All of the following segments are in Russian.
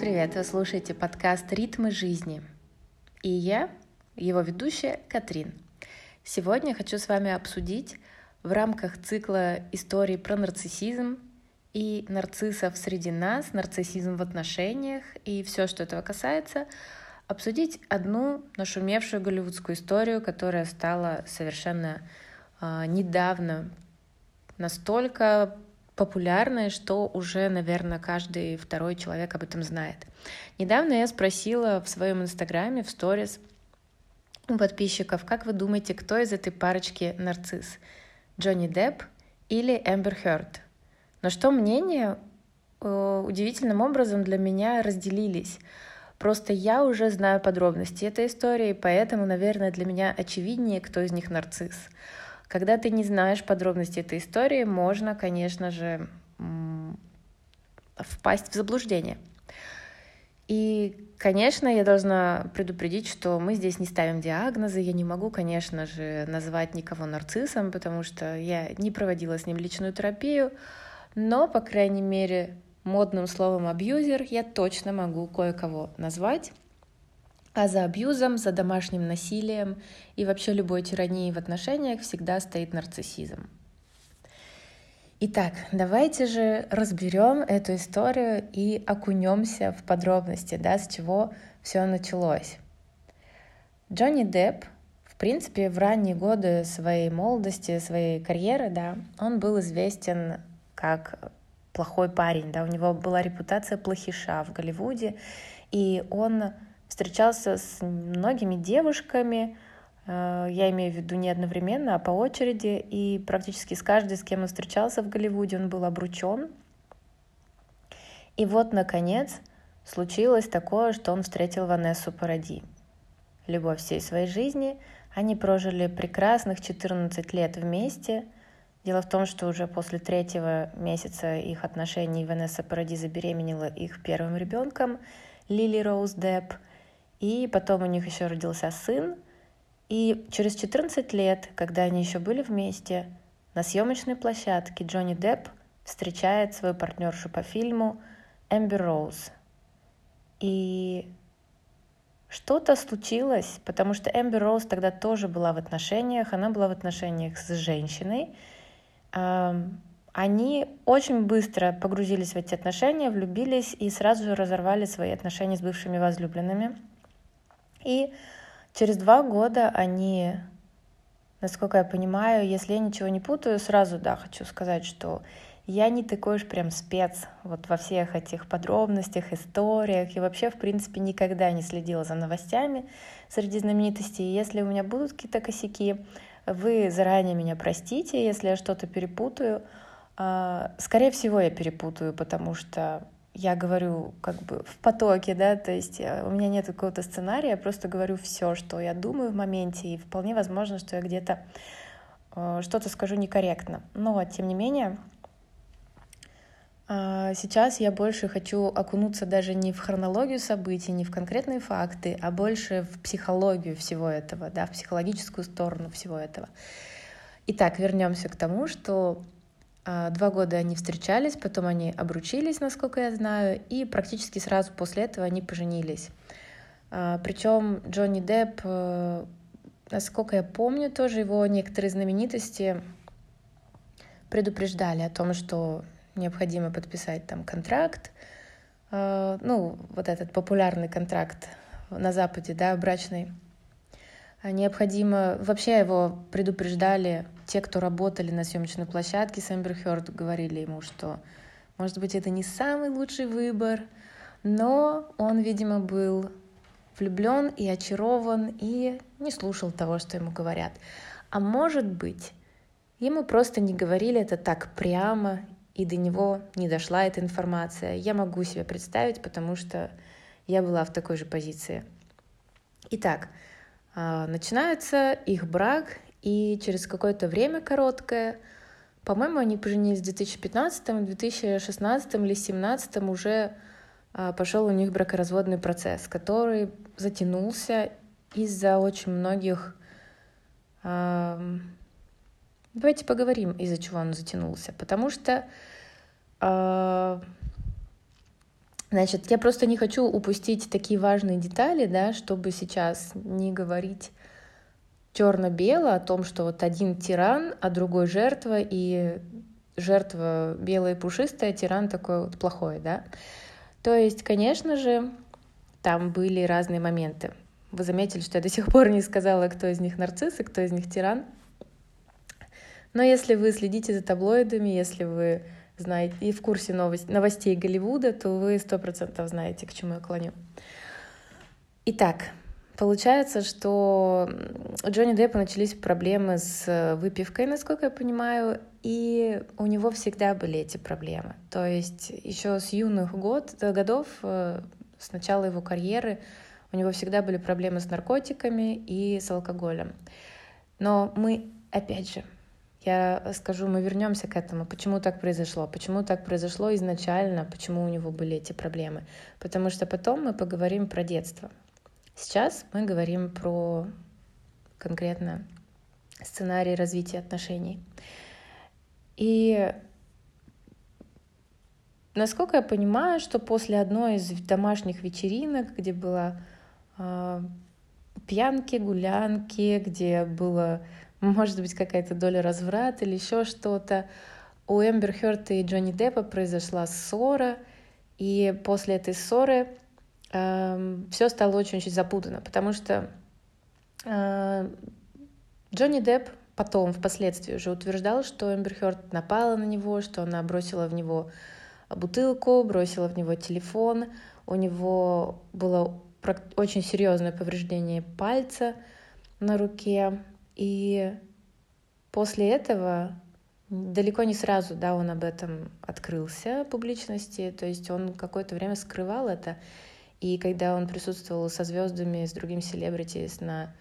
привет! Вы слушаете подкаст «Ритмы жизни». И я, его ведущая Катрин. Сегодня хочу с вами обсудить в рамках цикла истории про нарциссизм и нарциссов среди нас, нарциссизм в отношениях и все, что этого касается, обсудить одну нашумевшую голливудскую историю, которая стала совершенно э, недавно настолько популярной, что уже, наверное, каждый второй человек об этом знает. Недавно я спросила в своем инстаграме, в сторис у подписчиков, как вы думаете, кто из этой парочки нарцисс? Джонни Депп или Эмбер Хёрд? Но что мнения э, удивительным образом для меня разделились. Просто я уже знаю подробности этой истории, поэтому, наверное, для меня очевиднее, кто из них нарцисс. Когда ты не знаешь подробности этой истории, можно, конечно же, впасть в заблуждение. И, конечно, я должна предупредить, что мы здесь не ставим диагнозы. Я не могу, конечно же, назвать никого нарциссом, потому что я не проводила с ним личную терапию. Но, по крайней мере, модным словом абьюзер я точно могу кое-кого назвать. А за абьюзом, за домашним насилием и вообще любой тиранией в отношениях всегда стоит нарциссизм. Итак, давайте же разберем эту историю и окунемся в подробности, да, с чего все началось. Джонни Депп, в принципе, в ранние годы своей молодости, своей карьеры, да, он был известен как плохой парень, да, у него была репутация плохиша в Голливуде, и он встречался с многими девушками, э, я имею в виду не одновременно, а по очереди, и практически с каждой, с кем он встречался в Голливуде, он был обручен. И вот, наконец, случилось такое, что он встретил Ванессу Паради. Любовь всей своей жизни. Они прожили прекрасных 14 лет вместе. Дело в том, что уже после третьего месяца их отношений Ванесса Паради забеременела их первым ребенком, Лили Роуз Депп – и потом у них еще родился сын. И через 14 лет, когда они еще были вместе, на съемочной площадке Джонни Депп встречает свою партнершу по фильму Эмбер Роуз. И что-то случилось, потому что Эмбер Роуз тогда тоже была в отношениях, она была в отношениях с женщиной. Они очень быстро погрузились в эти отношения, влюбились и сразу же разорвали свои отношения с бывшими возлюбленными. И через два года они, насколько я понимаю, если я ничего не путаю, сразу, да, хочу сказать, что я не такой уж прям спец вот во всех этих подробностях, историях и вообще, в принципе, никогда не следила за новостями среди знаменитостей. Если у меня будут какие-то косяки, вы заранее меня простите, если я что-то перепутаю. А, скорее всего, я перепутаю, потому что я говорю как бы в потоке, да, то есть э, у меня нет какого-то сценария, я просто говорю все, что я думаю в моменте, и вполне возможно, что я где-то э, что-то скажу некорректно. Но, тем не менее, э, сейчас я больше хочу окунуться даже не в хронологию событий, не в конкретные факты, а больше в психологию всего этого, да, в психологическую сторону всего этого. Итак, вернемся к тому, что два года они встречались, потом они обручились, насколько я знаю, и практически сразу после этого они поженились. А, Причем Джонни Депп, э, насколько я помню, тоже его некоторые знаменитости предупреждали о том, что необходимо подписать там контракт, а, ну, вот этот популярный контракт на Западе, да, брачный. Необходимо, вообще его предупреждали те, кто работали на съемочной площадке с Эмбер Хёрд, говорили ему, что, может быть, это не самый лучший выбор, но он, видимо, был влюблен и очарован и не слушал того, что ему говорят. А может быть, ему просто не говорили это так прямо, и до него не дошла эта информация. Я могу себе представить, потому что я была в такой же позиции. Итак, а, начинается их брак, и через какое-то время короткое, по-моему, они поженились в 2015, в 2016 или 2017 уже а, пошел у них бракоразводный процесс, который затянулся из-за очень многих... Давайте поговорим, из-за чего он затянулся. Потому что а, Значит, я просто не хочу упустить такие важные детали, да, чтобы сейчас не говорить черно-бело о том, что вот один тиран, а другой жертва, и жертва белая и пушистая, тиран такой вот плохой, да. То есть, конечно же, там были разные моменты. Вы заметили, что я до сих пор не сказала, кто из них нарцисс и кто из них тиран. Но если вы следите за таблоидами, если вы знаете и в курсе новость, новостей Голливуда, то вы сто процентов знаете, к чему я клоню. Итак, получается, что у Джонни Деппа начались проблемы с выпивкой, насколько я понимаю, и у него всегда были эти проблемы. То есть еще с юных год, годов, э, с начала его карьеры, у него всегда были проблемы с наркотиками и с алкоголем. Но мы, опять же, я скажу, мы вернемся к этому, почему так произошло, почему так произошло изначально, почему у него были эти проблемы. Потому что потом мы поговорим про детство. Сейчас мы говорим про конкретно сценарий развития отношений. И насколько я понимаю, что после одной из домашних вечеринок, где было э, пьянки, гулянки, где было может быть, какая-то доля разврата или еще что-то. У Эмбер Хёрд и Джонни Деппа произошла ссора, и после этой ссоры э, эм, все стало очень-очень запутано, потому что э, Джонни Депп потом, впоследствии уже утверждал, что Эмбер Хёрд напала на него, что она бросила в него бутылку, бросила в него телефон, у него было очень серьезное повреждение пальца на руке, и после этого далеко не сразу, да, он об этом открылся публичности, то есть он какое-то время скрывал это. И когда он присутствовал со звездами, с другими селебритис на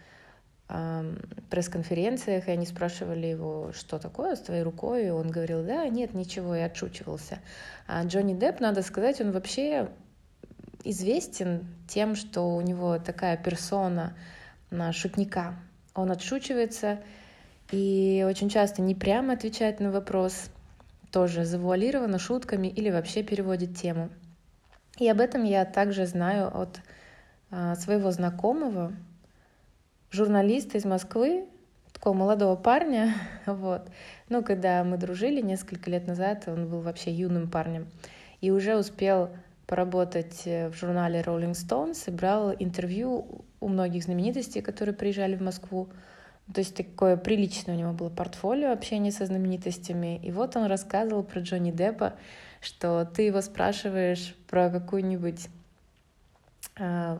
э, пресс-конференциях, и они спрашивали его, что такое с твоей рукой, и он говорил, да, нет, ничего, и отшучивался. А Джонни Депп, надо сказать, он вообще известен тем, что у него такая персона на шутника, он отшучивается и очень часто не прямо отвечает на вопрос, тоже завуалированно шутками или вообще переводит тему. И об этом я также знаю от а, своего знакомого, журналиста из Москвы, такого молодого парня, вот. Ну, когда мы дружили несколько лет назад, он был вообще юным парнем и уже успел поработать э, в журнале Rolling Stones и брал интервью у многих знаменитостей, которые приезжали в Москву. То есть такое приличное у него было портфолио общения со знаменитостями. И вот он рассказывал про Джонни Деппа, что ты его спрашиваешь про какой-нибудь э,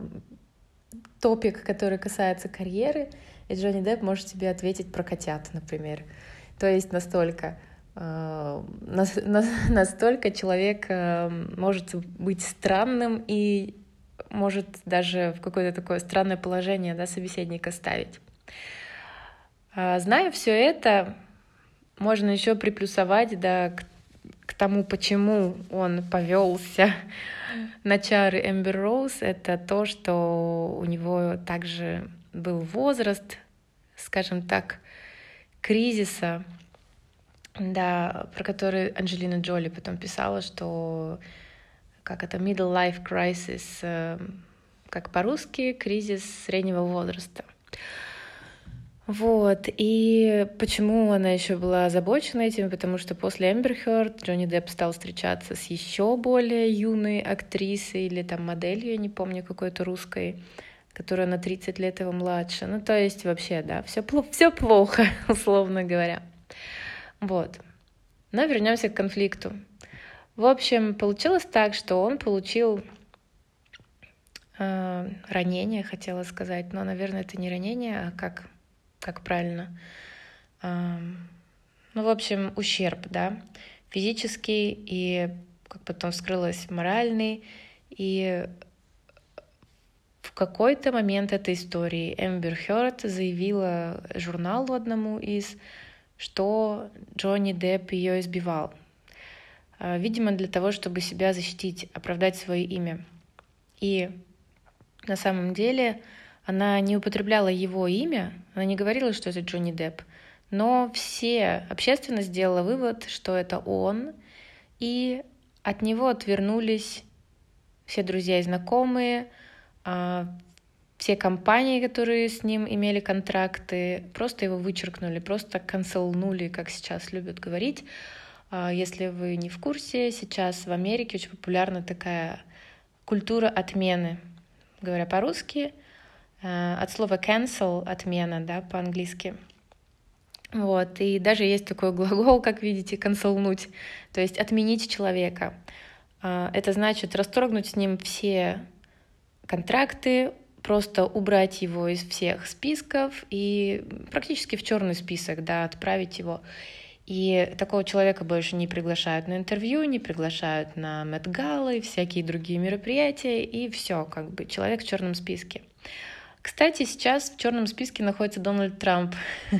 топик, который касается карьеры, и Джонни Депп может тебе ответить про котят, например. То есть настолько Э, настолько человек э, может быть странным и может даже в какое-то такое странное положение да, собеседника ставить. А, зная все это, можно еще приплюсовать да, к, к тому, почему он повелся на чары Эмбер Роуз, это то, что у него также был возраст, скажем так, кризиса, да, про который Анджелина Джоли потом писала, что как это middle life crisis, э, как по-русски, кризис среднего возраста. Вот, и почему она еще была озабочена этим, потому что после Эмбер Хёрд Джонни Депп стал встречаться с еще более юной актрисой или там моделью, я не помню, какой-то русской, которая на 30 лет его младше. Ну, то есть вообще, да, все, все плохо, условно говоря. Вот. Но вернемся к конфликту. В общем, получилось так, что он получил э, ранение, хотела сказать, но, наверное, это не ранение, а как, как правильно. Э, ну, в общем, ущерб, да, физический и, как потом вскрылось, моральный. И в какой-то момент этой истории Эмбер Хёрд заявила журналу одному из что Джонни Депп ее избивал. А, видимо, для того, чтобы себя защитить, оправдать свое имя. И на самом деле она не употребляла его имя, она не говорила, что это Джонни Депп, но все, общественность сделала вывод, что это он, и от него отвернулись все друзья и знакомые, а, все компании, которые с ним имели контракты, просто его вычеркнули, просто канцелнули, как сейчас любят говорить. А, если вы не в курсе, сейчас в Америке очень популярна такая культура отмены. Говоря по-русски, а, от слова cancel — отмена, да, по-английски. Вот, и даже есть такой глагол, как видите, канцелнуть, то есть отменить человека. А, это значит расторгнуть с ним все контракты, просто убрать его из всех списков и практически в черный список, да, отправить его. И такого человека больше не приглашают на интервью, не приглашают на Мэтгалы и всякие другие мероприятия, и все, как бы человек в черном списке. Кстати, сейчас в черном списке находится Дональд Трамп.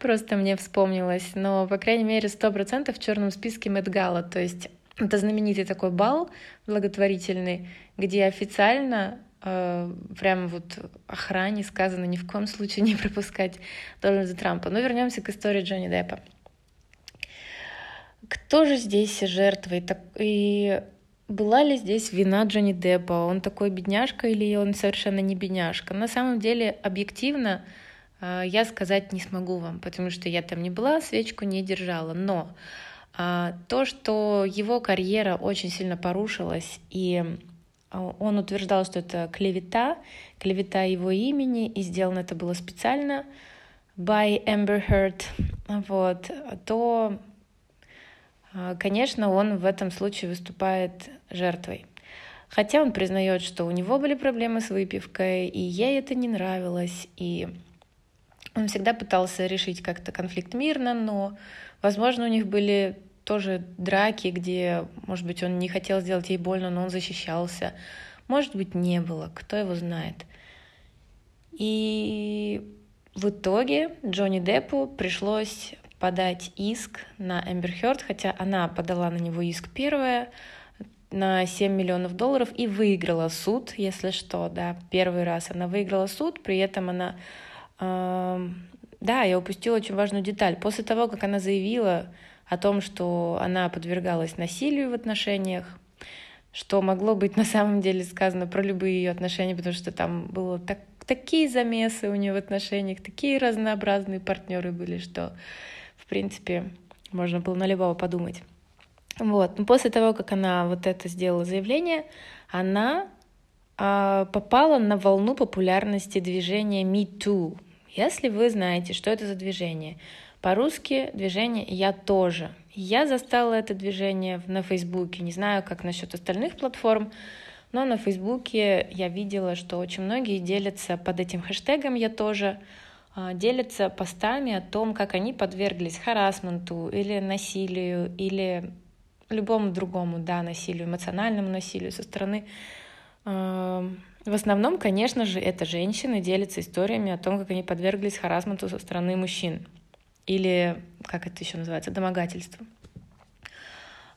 Просто мне вспомнилось. Но, по крайней мере, сто процентов в черном списке Мэтгала. То есть это знаменитый такой бал благотворительный, где официально э, прямо вот охране сказано ни в коем случае не пропускать Дональда Трампа. Но вернемся к истории Джонни Деппа. Кто же здесь жертвой? И была ли здесь вина Джонни Деппа? Он такой бедняжка или он совершенно не бедняжка? На самом деле, объективно, э, я сказать не смогу вам, потому что я там не была, свечку не держала. Но э, то, что его карьера очень сильно порушилась, и а, он утверждал, что это клевета, клевета его имени, и сделано это было специально by Amber Heard, вот, то, а, конечно, он в этом случае выступает жертвой. Хотя он признает, что у него были проблемы с выпивкой, и ей это не нравилось, и он всегда пытался решить как-то конфликт мирно, но, возможно, у них были тоже драки, где, может быть, он не хотел сделать ей больно, но он защищался. Может быть, не было, кто его знает. И в итоге Джонни Деппу пришлось подать иск на Эмбер Хёрд, хотя она подала на него иск первая на 7 миллионов долларов и выиграла суд, если что, да, первый раз она выиграла суд, при этом она... Э, да, я упустила очень важную деталь. После того, как она заявила, о том, что она подвергалась насилию в отношениях, что могло быть на самом деле сказано про любые ее отношения, потому что там было так, такие замесы у нее в отношениях, такие разнообразные партнеры были, что, принципе, можно было на любого подумать. Вот. Но после того, как она вот это сделала заявление, она а, попала на волну популярности движения Me Too. Если вы знаете, что это за движение, по-русски движение «Я тоже». Я застала это движение на Фейсбуке. Не знаю, как насчет остальных платформ, но на Фейсбуке я видела, что очень многие делятся под этим хэштегом «Я тоже», делятся постами о том, как они подверглись харасменту или насилию, или любому другому, да, насилию, эмоциональному насилию со стороны а, в основном, конечно же, это женщины делятся историями о том, как они подверглись харасменту со стороны мужчин или, как это еще называется, домогательство.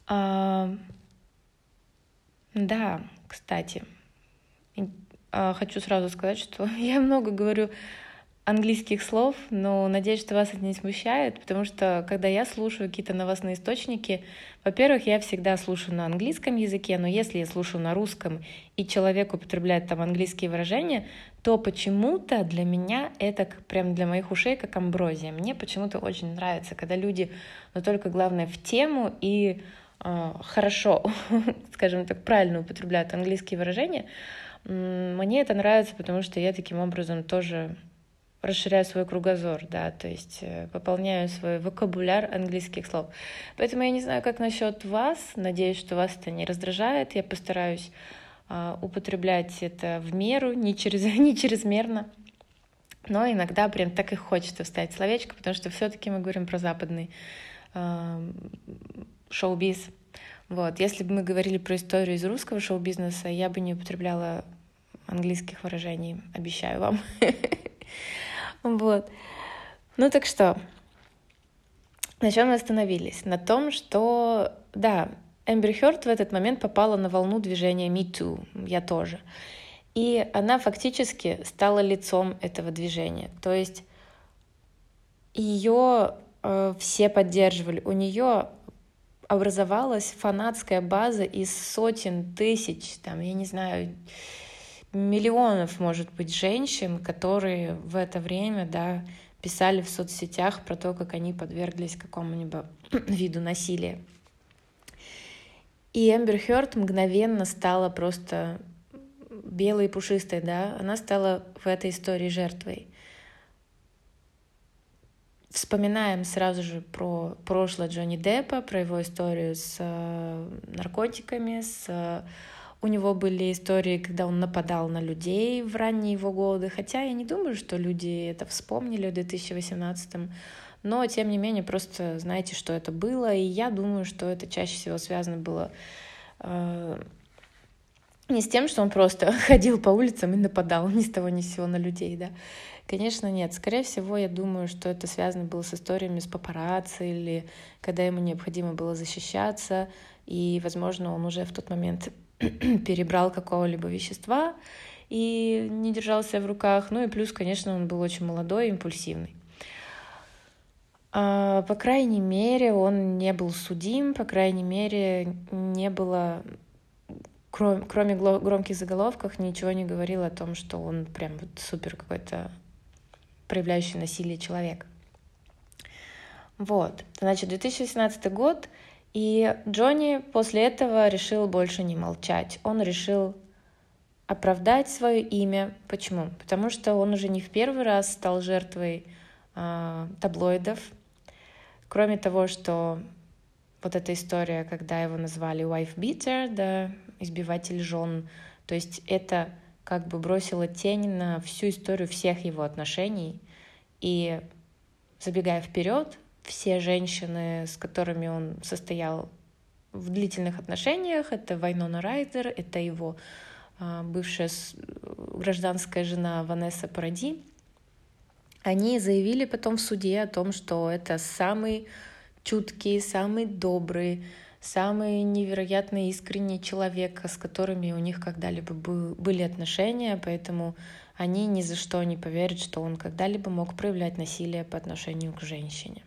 А, да, кстати, а, хочу сразу сказать, что я много говорю английских слов, но надеюсь, что вас это не смущает, потому что когда я слушаю какие-то новостные источники, во-первых, я всегда слушаю на английском языке, но если я слушаю на русском и человек употребляет там английские выражения, то почему-то для меня это прям для моих ушей как амброзия. Мне почему-то очень нравится, когда люди, но только главное в тему и э, хорошо, скажем так, правильно употребляют английские выражения. Мне это нравится, потому что я таким образом тоже расширяю свой кругозор, да, то есть э, пополняю свой вокабуляр английских слов. Поэтому я не знаю, как насчет вас, надеюсь, что вас это не раздражает, я постараюсь э, употреблять это в меру, не, через, не чрезмерно, но иногда прям так и хочется вставить словечко, потому что все-таки мы говорим про западный э, шоу-биз. Вот. Если бы мы говорили про историю из русского шоу-бизнеса, я бы не употребляла английских выражений, обещаю вам. Вот. Ну так что, на чем мы остановились? На том, что, да, Эмбер Хёрд в этот момент попала на волну движения Me Too, я тоже. И она фактически стала лицом этого движения. То есть ее э, все поддерживали. У нее образовалась фанатская база из сотен тысяч, там, я не знаю, миллионов, может быть, женщин, которые в это время, да, писали в соцсетях про то, как они подверглись какому-нибудь виду насилия. И Эмбер Хёрд мгновенно стала просто белой и пушистой, да, она стала в этой истории жертвой. Вспоминаем сразу же про прошлое Джонни Деппа, про его историю с э, наркотиками, с э, у него были истории, когда он нападал на людей в ранние его годы, хотя я не думаю, что люди это вспомнили в 2018 но тем не менее просто знаете, что это было, и я думаю, что это чаще всего связано было э, не с тем, что он просто ходил по улицам и нападал ни с того ни с сего на людей, да. Конечно, нет. Скорее всего, я думаю, что это связано было с историями с папарацци или когда ему необходимо было защищаться, и, возможно, он уже в тот момент перебрал какого-либо вещества и не держался в руках. Ну и плюс, конечно, он был очень молодой импульсивный. А, по крайней мере, он не был судим, по крайней мере, не было, кроме, кроме громких заголовков, ничего не говорило о том, что он прям вот супер какой-то проявляющий насилие человек. Вот, значит, 2018 год, и Джонни после этого решил больше не молчать. Он решил оправдать свое имя. Почему? Потому что он уже не в первый раз стал жертвой э, таблоидов, Кроме того, что вот эта история, когда его назвали wife beater, да, избиватель жен, то есть это как бы бросило тень на всю историю всех его отношений. И забегая вперед, все женщины, с которыми он состоял в длительных отношениях, это Вайнона Райдер, это его а, бывшая гражданская жена Ванесса Паради, они заявили потом в суде о том, что это самый чуткий, самый добрый, самый невероятно искренний человек, с которыми у них когда-либо были отношения, поэтому они ни за что не поверят, что он когда-либо мог проявлять насилие по отношению к женщине.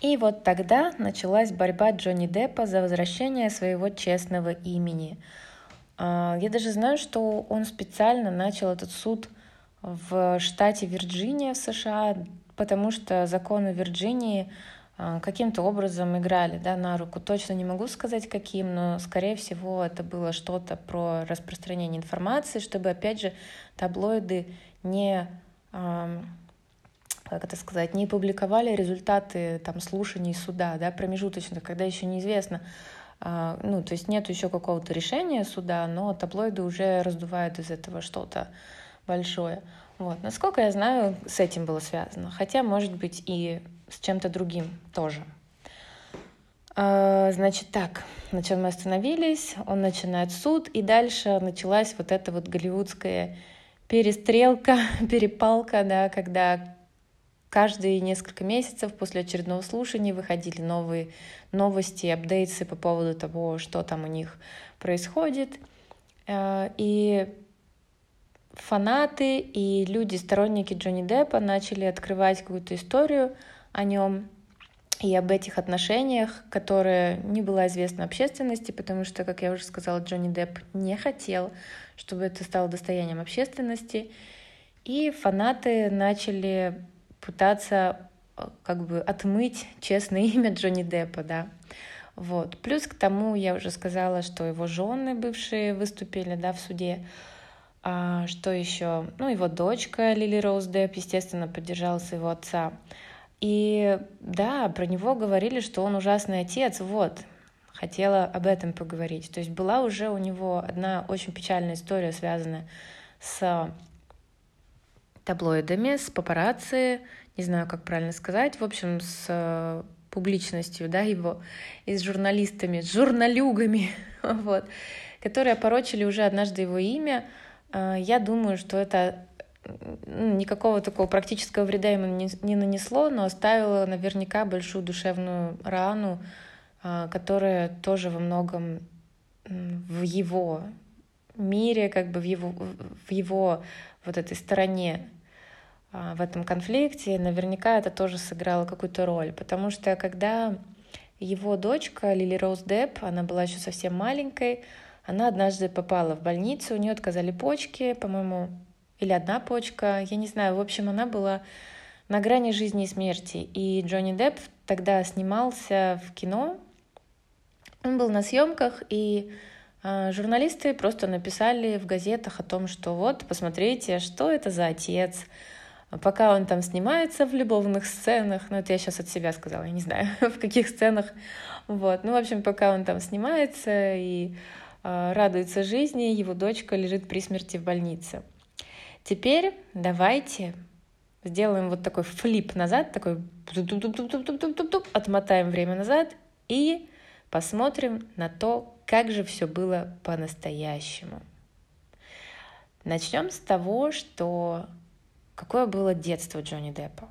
И вот тогда началась борьба Джонни Деппа за возвращение своего честного имени. А, я даже знаю, что он специально начал этот суд в штате Вирджиния в США, потому что законы Вирджинии а, каким-то образом играли да, на руку. Точно не могу сказать, каким, но, скорее всего, это было что-то про распространение информации, чтобы, опять же, таблоиды не, как это сказать, не публиковали результаты там, слушаний суда, да, промежуточных, когда еще неизвестно, а, ну, то есть нет еще какого-то решения суда, но таблоиды уже раздувают из этого что-то большое. Вот. Насколько я знаю, с этим было связано. Хотя, может быть, и с чем-то другим тоже. А, значит, так, на чем мы остановились? Он начинает суд, и дальше началась вот эта вот голливудская перестрелка, перепалка, да, когда каждые несколько месяцев после очередного слушания выходили новые новости, апдейты по поводу того, что там у них происходит. А, и фанаты и люди, сторонники Джонни Деппа начали открывать какую-то историю о нем и об этих отношениях, которая не была известна общественности, потому что, как я уже сказала, Джонни Депп не хотел, чтобы это стало достоянием общественности. И фанаты начали пытаться э, как бы отмыть честное имя Джонни Деппа, да. Вот. Плюс к тому я уже сказала, что его жены бывшие выступили да, в суде. А, что еще? Ну, его дочка Лили Роуз Депп, естественно, поддержала своего отца. И да, про него говорили, что он ужасный отец. Вот, хотела об этом поговорить. То есть была уже у него одна очень печальная история, связанная с таблоидами, с папарацци, не знаю, как правильно сказать, в общем, с публичностью, да, его, и с журналистами, с журналюгами, вот, которые опорочили уже однажды его имя, а, я думаю, что это никакого такого практического вреда ему не нанесло, но оставило наверняка большую душевную рану, а, которая тоже во многом в его мире, как бы в его, в его вот этой стороне, в этом конфликте, наверняка это тоже сыграло какую-то роль. Потому что когда его дочка Лили Роуз Депп, она была еще совсем маленькой, она однажды попала в больницу, у нее отказали почки, по-моему, или одна почка, я не знаю. В общем, она была на грани жизни и смерти. И Джонни Депп тогда снимался в кино. Он был на съемках, и э, журналисты просто написали в газетах о том, что вот, посмотрите, что это за отец. Пока он там снимается в любовных сценах, ну это я сейчас от себя сказала, я не знаю, в каких сценах, вот, ну, в общем, пока он там снимается и э, радуется жизни, его дочка лежит при смерти в больнице. Теперь давайте сделаем вот такой флип назад, такой отмотаем время назад и посмотрим на то, как же все было по-настоящему. Начнем с того, что какое было детство Джонни Деппа.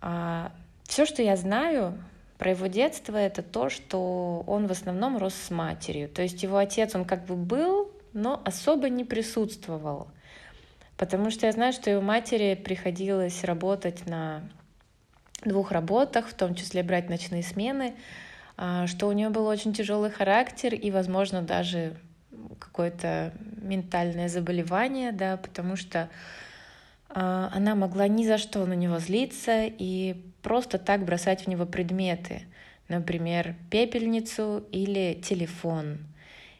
А, все, что я знаю про его детство, это то, что он в основном рос с матерью. То есть его отец, он как бы был, но особо не присутствовал. Потому что я знаю, что его матери приходилось работать на двух работах, в том числе брать ночные смены, а, что у нее был очень тяжелый характер и, возможно, даже какое-то ментальное заболевание, да, потому что она могла ни за что на него злиться и просто так бросать в него предметы, например, пепельницу или телефон.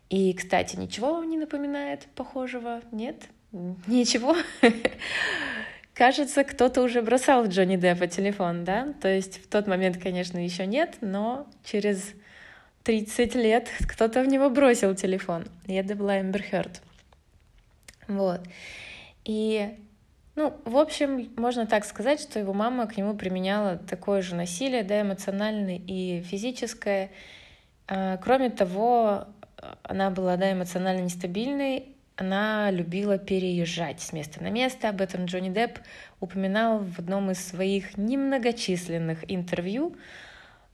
И, кстати, ничего вам не напоминает похожего, нет? Ничего. Кажется, кто-то уже бросал Джонни Деппа телефон, да? То есть в тот момент, конечно, еще нет, но через 30 лет кто-то в него бросил телефон. И это была Эмбер Хёрд. Вот. И, ну, в общем, можно так сказать, что его мама к нему применяла такое же насилие, да, эмоциональное и физическое. А, кроме того, она была, да, эмоционально нестабильной, она любила переезжать с места на место. Об этом Джонни Депп упоминал в одном из своих немногочисленных интервью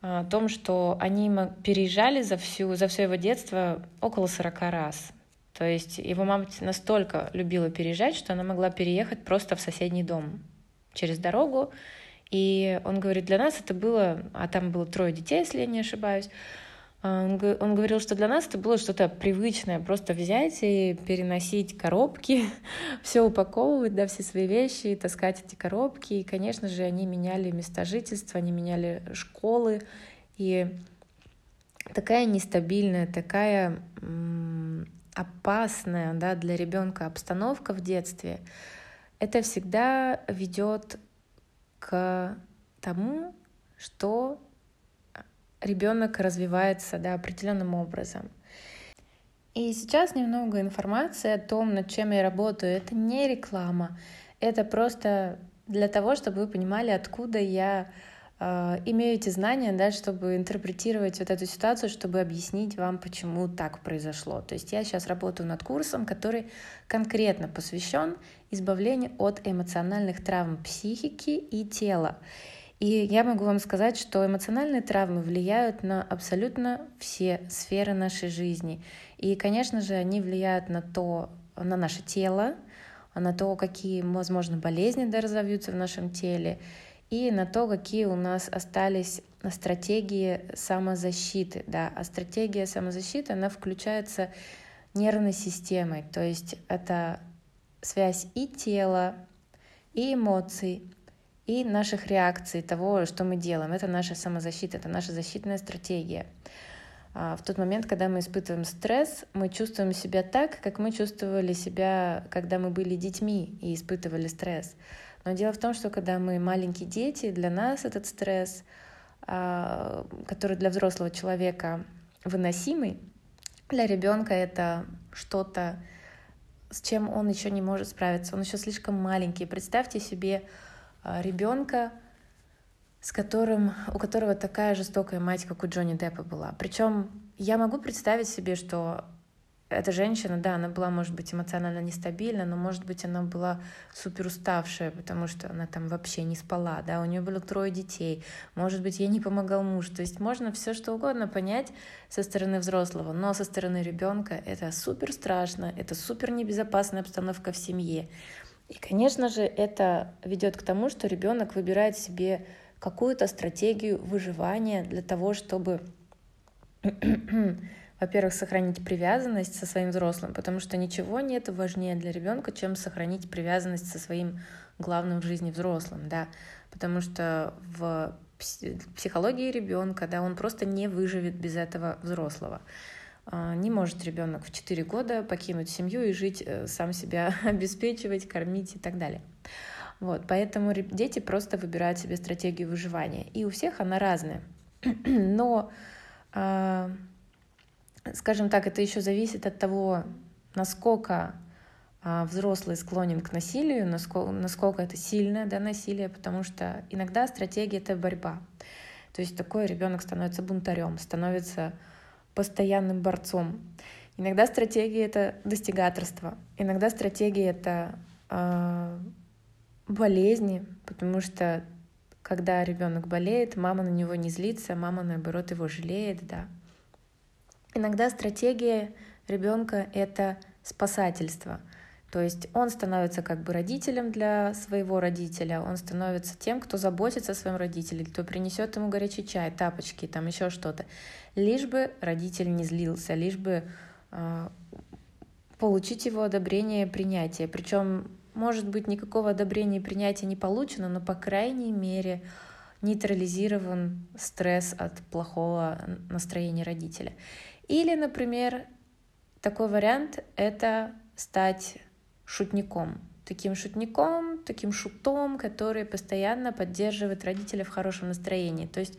а, о том, что они переезжали за, всю, за все его детство около 40 раз. То есть его мама настолько любила переезжать, что она могла переехать просто в соседний дом через дорогу. И он говорит, для нас это было, а там было трое детей, если я не ошибаюсь, а, он говорил, что для нас это было что-то привычное, просто взять и переносить коробки, все упаковывать, да, все свои вещи, таскать эти коробки. И, конечно же, они меняли места жительства, они меняли школы. И такая нестабильная, такая опасная да, для ребенка обстановка в детстве, это всегда ведет к тому, что ребенок развивается да, определенным образом. И сейчас немного информации о том, над чем я работаю. Это не реклама, это просто для того, чтобы вы понимали, откуда я имею эти знания, да, чтобы интерпретировать вот эту ситуацию, чтобы объяснить вам, почему так произошло. То есть я сейчас работаю над курсом, который конкретно посвящен избавлению от эмоциональных травм психики и тела. И я могу вам сказать, что эмоциональные травмы влияют на абсолютно все сферы нашей жизни. И, конечно же, они влияют на то, на наше тело, на то, какие, возможно, болезни да, разовьются в нашем теле, и на то, какие у нас остались стратегии самозащиты. Да. А стратегия самозащиты, она включается нервной системой, то есть это связь и тела, и эмоций, и наших реакций, того, что мы делаем. Это наша самозащита, это наша защитная стратегия. А, в тот момент, когда мы испытываем стресс, мы чувствуем себя так, как мы чувствовали себя, когда мы были детьми и испытывали стресс. Но дело в том, что когда мы маленькие дети, для нас этот стресс, а, который для взрослого человека выносимый, для ребенка это что-то, с чем он еще не может справиться. Он еще слишком маленький. Представьте себе а, ребенка, с которым, у которого такая жестокая мать, как у Джонни Деппа была. Причем я могу представить себе, что эта женщина, да, она была, может быть, эмоционально нестабильна, но, может быть, она была супер уставшая, потому что она там вообще не спала, да, у нее было трое детей, может быть, ей не помогал муж. То есть можно все что угодно понять со стороны взрослого, но со стороны ребенка это супер страшно, это супер небезопасная обстановка в семье. И, конечно же, это ведет к тому, что ребенок выбирает себе какую-то стратегию выживания для того, чтобы, во-первых, сохранить привязанность со своим взрослым, потому что ничего нет важнее для ребенка, чем сохранить привязанность со своим главным в жизни взрослым, да, потому что в психологии ребенка, да, он просто не выживет без этого взрослого. А, не может ребенок в 4 года покинуть семью и жить, э, сам себя обеспечивать, кормить и так далее. Вот, поэтому дети просто выбирают себе стратегию выживания. И у всех она разная. Но, э, скажем так, это еще зависит от того, насколько э, взрослый склонен к насилию, насколько, насколько это сильное да, насилие, потому что иногда стратегия это борьба. То есть такой ребенок становится бунтарем, становится постоянным борцом. Иногда стратегия это достигаторство, иногда стратегия это э, болезни, потому что когда ребенок болеет, мама на него не злится, мама наоборот его жалеет, да. Иногда стратегия ребенка это спасательство. То есть он становится как бы родителем для своего родителя, он становится тем, кто заботится о своем родителе, кто принесет ему горячий чай, тапочки, там еще что-то. Лишь бы родитель не злился, лишь бы э, получить его одобрение принятие. Причем может быть, никакого одобрения и принятия не получено, но, по крайней мере, нейтрализирован стресс от плохого настроения родителя. Или, например, такой вариант — это стать шутником. Таким шутником, таким шутом, который постоянно поддерживает родителя в хорошем настроении. То есть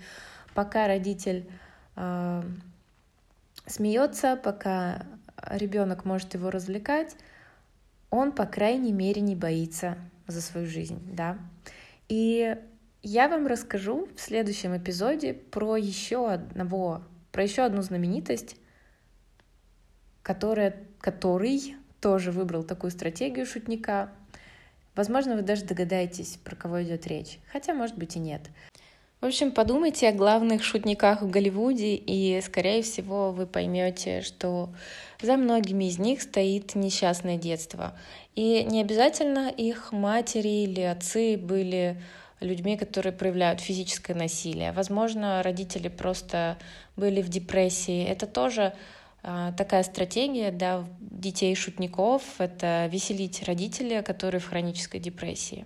пока родитель э, смеется, пока ребенок может его развлекать, он, по крайней мере, не боится за свою жизнь, да. И я вам расскажу в следующем эпизоде про еще одного, про еще одну знаменитость, которая, который тоже выбрал такую стратегию шутника. Возможно, вы даже догадаетесь, про кого идет речь, хотя, может быть, и нет. В общем, подумайте о главных шутниках в Голливуде, и, скорее всего, вы поймете, что за многими из них стоит несчастное детство. И не обязательно их матери или отцы были людьми, которые проявляют физическое насилие. Возможно, родители просто были в депрессии. Это тоже такая стратегия да, детей-шутников — это веселить родителей, которые в хронической депрессии.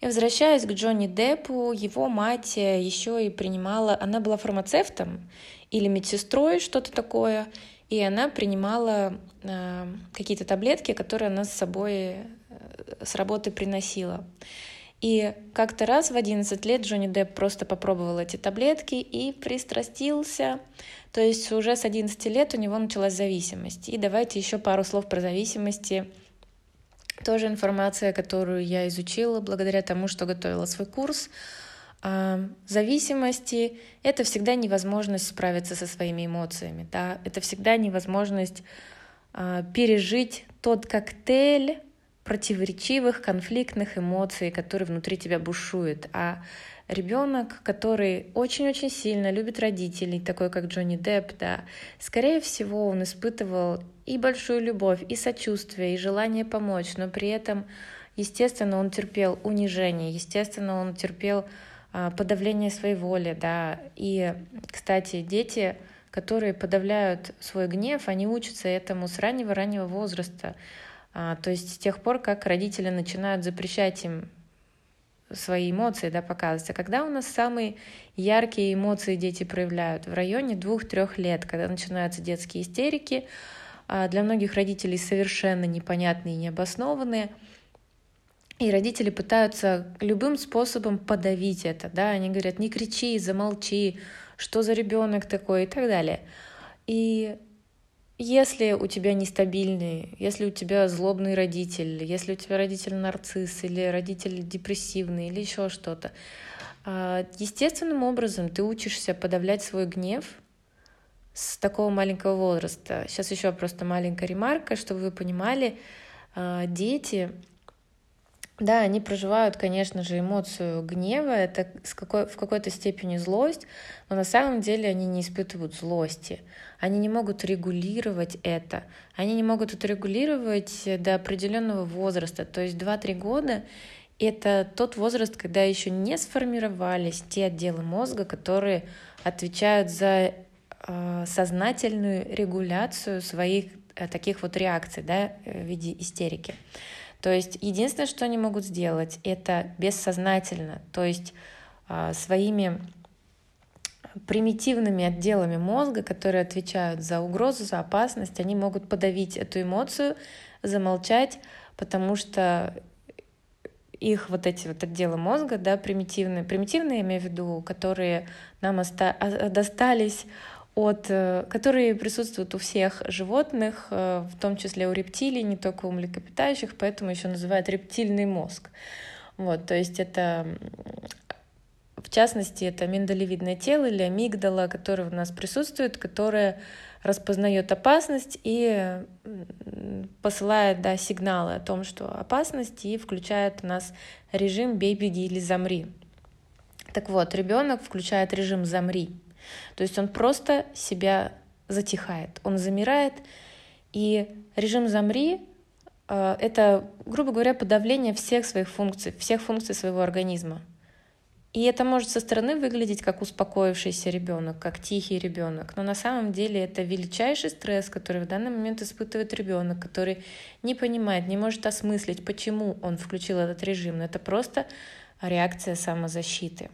И возвращаясь к Джонни Деппу, его мать э, еще и принимала, она была фармацевтом или медсестрой, что-то такое, и она принимала э, какие-то таблетки, которые она с собой э, с работы приносила. И как-то раз в 11 лет Джонни Депп просто попробовал эти таблетки и пристрастился. То есть уже с 11 лет у него началась зависимость. И давайте еще пару слов про зависимости тоже информация, которую я изучила благодаря тому, что готовила свой курс. А, зависимости — это всегда невозможность справиться со своими эмоциями. Да? Это всегда невозможность а, пережить тот коктейль противоречивых, конфликтных эмоций, которые внутри тебя бушуют. А ребенок, который очень-очень сильно любит родителей, такой как Джонни Депп, да, скорее всего, он испытывал и большую любовь, и сочувствие, и желание помочь, но при этом, естественно, он терпел унижение, естественно, он терпел а, подавление своей воли, да. И, кстати, дети, которые подавляют свой гнев, они учатся этому с раннего-раннего возраста. А, то есть с тех пор, как родители начинают запрещать им свои эмоции да, показывать. А когда у нас самые яркие эмоции дети проявляют? В районе двух-трех лет, когда начинаются детские истерики, а для многих родителей совершенно непонятные и необоснованные. И родители пытаются любым способом подавить это. Да? Они говорят, не кричи, замолчи, что за ребенок такой и так далее. И если у тебя нестабильный, если у тебя злобный родитель, если у тебя родитель нарцисс или родитель депрессивный или еще что-то, а, естественным образом ты учишься подавлять свой гнев с такого маленького возраста. Сейчас еще просто маленькая ремарка, чтобы вы понимали, а, дети да, они проживают, конечно же, эмоцию гнева, это с какой, в какой-то степени злость, но на самом деле они не испытывают злости. Они не могут регулировать это. Они не могут это регулировать до определенного возраста, то есть 2-3 года, это тот возраст, когда еще не сформировались те отделы мозга, которые отвечают за э, сознательную регуляцию своих э, таких вот реакций да, в виде истерики. То есть единственное, что они могут сделать, это бессознательно, то есть э, своими примитивными отделами мозга, которые отвечают за угрозу, за опасность, они могут подавить эту эмоцию, замолчать, потому что их вот эти вот отделы мозга, да, примитивные, примитивные, я имею в виду, которые нам оста- достались от, э, которые присутствуют у всех животных, э, в том числе у рептилий, не только у млекопитающих, поэтому еще называют рептильный мозг. Вот, то есть это в частности, это миндалевидное тело или амигдала, которое у нас присутствует, которое распознает опасность и посылает да, сигналы о том, что опасность, и включает у нас режим «бей, беги или замри». Так вот, ребенок включает режим «замри». То есть он просто себя затихает, он замирает, и режим «замри» э, — это, грубо говоря, подавление всех своих функций, всех функций своего организма. И это может со стороны выглядеть как успокоившийся ребенок, как тихий ребенок. Но на самом деле это величайший стресс, который в данный момент испытывает ребенок, который не понимает, не может осмыслить, почему он включил этот режим. Но это просто реакция самозащиты.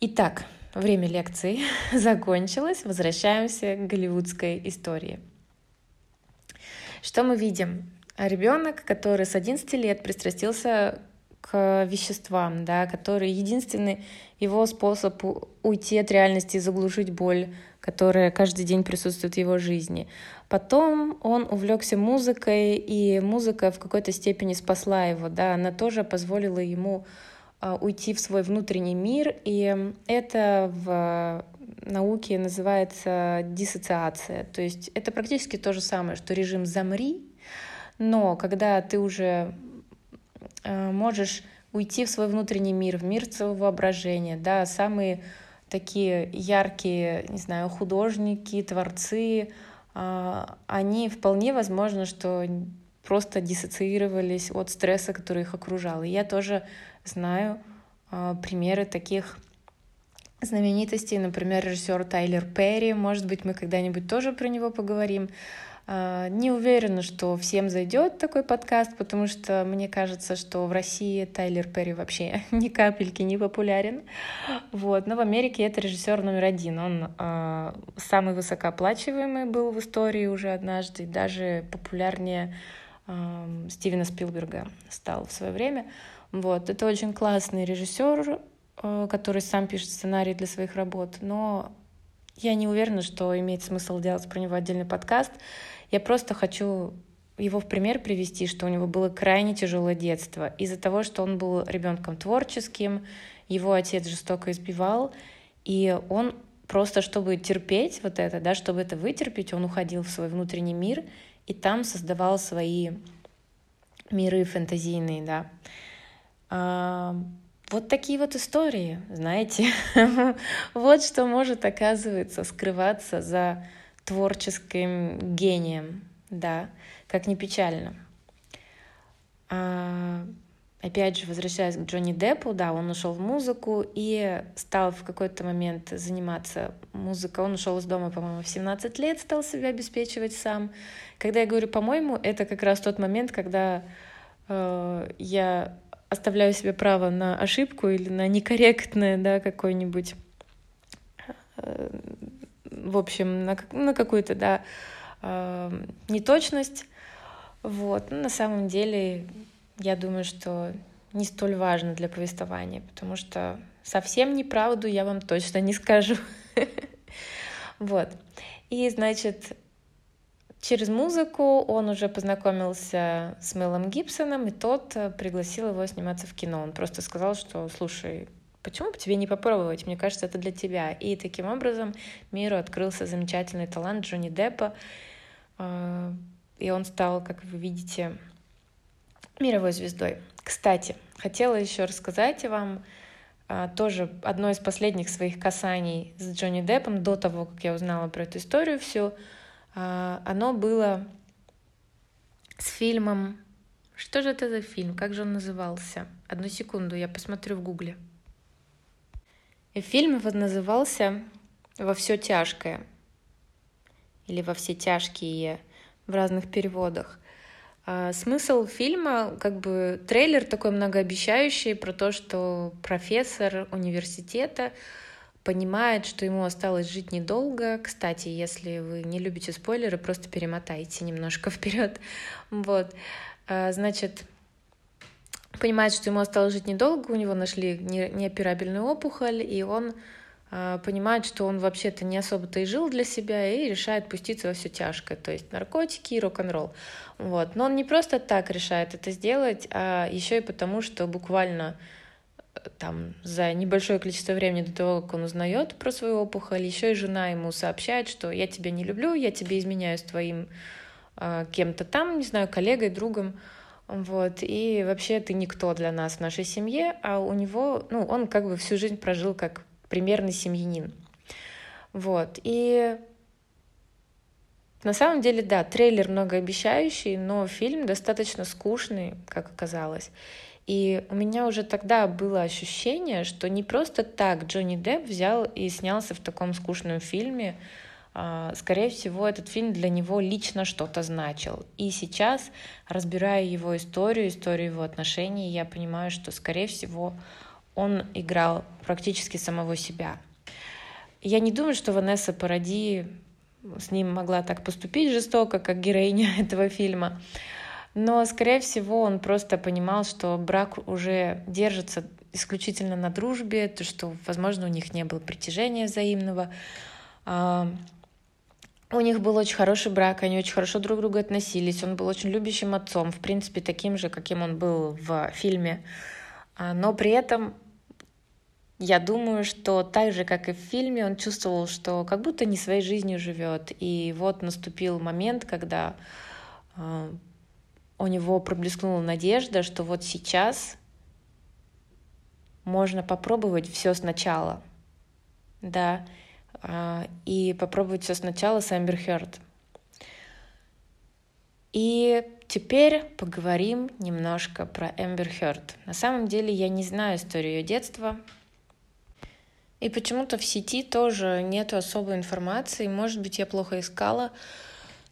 Итак, время лекции закончилось. Возвращаемся к голливудской истории. Что мы видим? Ребенок, который с 11 лет пристрастился к веществам, да, который единственный его способ уйти от реальности и заглушить боль, которая каждый день присутствует в его жизни. Потом он увлекся музыкой, и музыка в какой-то степени спасла его, да, она тоже позволила ему уйти в свой внутренний мир, и это в науке называется диссоциация. То есть это практически то же самое, что режим «замри», но когда ты уже Э, можешь уйти в свой внутренний мир, в мир своего воображения, да, самые такие яркие, не знаю, художники, творцы, а, они вполне возможно, что просто диссоциировались от стресса, который их окружал. И я тоже знаю а, примеры таких знаменитостей, например, режиссер Тайлер Перри, может быть, мы когда-нибудь тоже про него поговорим. А, не уверена, что всем зайдет такой подкаст, потому что мне кажется, что в России Тайлер Перри вообще ни капельки не популярен. Вот. Но в Америке это режиссер номер один. Он э, самый высокооплачиваемый был в истории уже однажды, даже популярнее э, Стивена Спилберга стал в свое время. Вот. Это очень классный режиссер, э, который сам пишет сценарий для своих работ, но я не уверена, что имеет смысл делать про него отдельный подкаст. Я просто хочу его в пример привести, что у него было крайне тяжелое детство. Из-за того, что он был ребенком творческим, его отец жестоко избивал, и он просто, чтобы терпеть вот это, да, чтобы это вытерпеть, он уходил в свой внутренний мир и там создавал свои миры фэнтезийные, да. А, вот такие вот истории, знаете. вот что может, оказывается, скрываться за творческим гением, да, как не печально. А, опять же, возвращаясь к Джонни Деппу, да, он ушел в музыку и стал в какой-то момент заниматься музыкой. Он ушел из дома, по-моему, в 17 лет, стал себя обеспечивать сам. Когда я говорю «по-моему», это как раз тот момент, когда э, я оставляю себе право на ошибку или на некорректное, да, какой-нибудь э, в общем, на, на какую-то, да, э, неточность. Вот. Но на самом деле, я думаю, что не столь важно для повествования, потому что совсем неправду я вам точно не скажу. Вот. И, значит, через музыку он уже познакомился с Мелом Гибсоном, и тот э, пригласил его сниматься в кино. Он просто сказал, что, слушай, почему бы тебе не попробовать? Мне кажется, это для тебя. И таким образом миру открылся замечательный талант Джонни Деппа. А, и он стал, как вы видите, мировой звездой. Кстати, хотела еще рассказать вам а, тоже одно из последних своих касаний с Джонни Деппом до того, как я узнала про эту историю всю. А, оно было с фильмом Что же это за фильм? Как же он назывался? Одну секунду, я посмотрю в гугле. И фильм вот назывался «Во все тяжкое» или «Во все тяжкие» в разных переводах. А смысл фильма, как бы трейлер такой многообещающий про то, что профессор университета понимает, что ему осталось жить недолго. Кстати, если вы не любите спойлеры, просто перемотайте немножко вперед. Вот. А, значит, понимает, что ему осталось жить недолго, у него нашли неоперабельную опухоль, и он понимает, что он вообще-то не особо-то и жил для себя, и решает пуститься во все тяжкое, то есть наркотики и рок-н-ролл. Вот. Но он не просто так решает это сделать, а еще и потому, что буквально э, там за небольшое количество времени до того, как он узнает про свою опухоль, еще и жена ему сообщает, что я тебя не люблю, я тебе изменяю с твоим э, кем-то там, не знаю, коллегой, другом, вот, и вообще ты никто для нас в нашей семье, а у него, ну, он как бы всю жизнь прожил как примерный семьянин. Вот, и на самом деле, да, трейлер многообещающий, но фильм достаточно скучный, как оказалось. И у меня уже тогда было ощущение, что не просто так Джонни Депп взял и снялся в таком скучном фильме. А, скорее всего, этот фильм для него лично что-то значил. И сейчас, разбирая его историю, историю его отношений, я понимаю, что, скорее всего, он играл практически самого себя. Я не думаю, что Ванесса Паради с ним могла так поступить жестоко, как героиня этого фильма. Но, скорее всего, он просто понимал, что брак уже держится исключительно на дружбе, то, что, возможно, у них не было притяжения взаимного. А, у них был очень хороший брак, они очень хорошо друг к другу относились, он был очень любящим отцом, в принципе, таким же, каким он был в фильме. А, но при этом я думаю, что так же, как и в фильме, он чувствовал, что как будто не своей жизнью живет. И вот наступил момент, когда э, у него проблескнула надежда, что вот сейчас можно попробовать все сначала. Да, э, и попробовать все сначала с Эмбер Хёрд. И теперь поговорим немножко про Эмбер Хёрд. На самом деле я не знаю историю ее детства, и почему-то в сети тоже нет особой информации. Может быть, я плохо искала.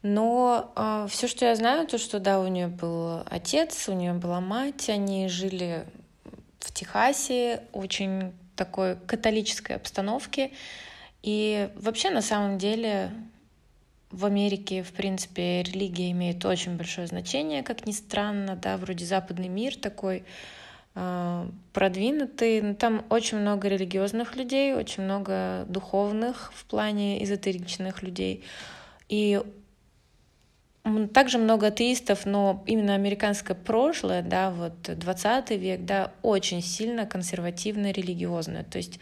Но э, а, все, что я знаю, то, что да, у нее был отец, у нее была мать, они жили в Техасе, очень такой католической обстановке. И вообще, на самом деле, в Америке, в принципе, религия имеет очень большое значение, как ни странно, да, вроде западный мир такой продвинутый. Но там очень много религиозных людей, очень много духовных в плане эзотеричных людей. И также много атеистов, но именно американское прошлое, да, вот 20 век, да, очень сильно консервативно религиозное. То есть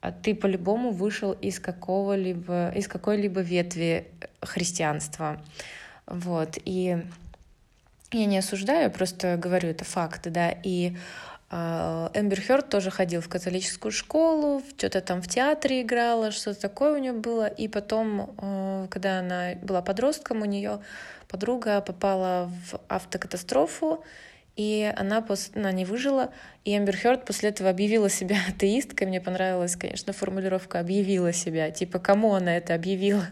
а, ты по-любому вышел из какого-либо, из какой-либо ветви христианства. Вот. И я не осуждаю, просто говорю, это факт, да, и а, Эмбер Хёрд тоже ходил в католическую школу, что-то там в театре играла, что-то такое у нее было. И потом, а, когда она была подростком, у нее подруга попала в автокатастрофу, и она, пос... она не выжила. И Эмбер Хёрд после этого объявила себя атеисткой. Мне понравилась, конечно, формулировка «объявила себя». Типа, кому она это объявила?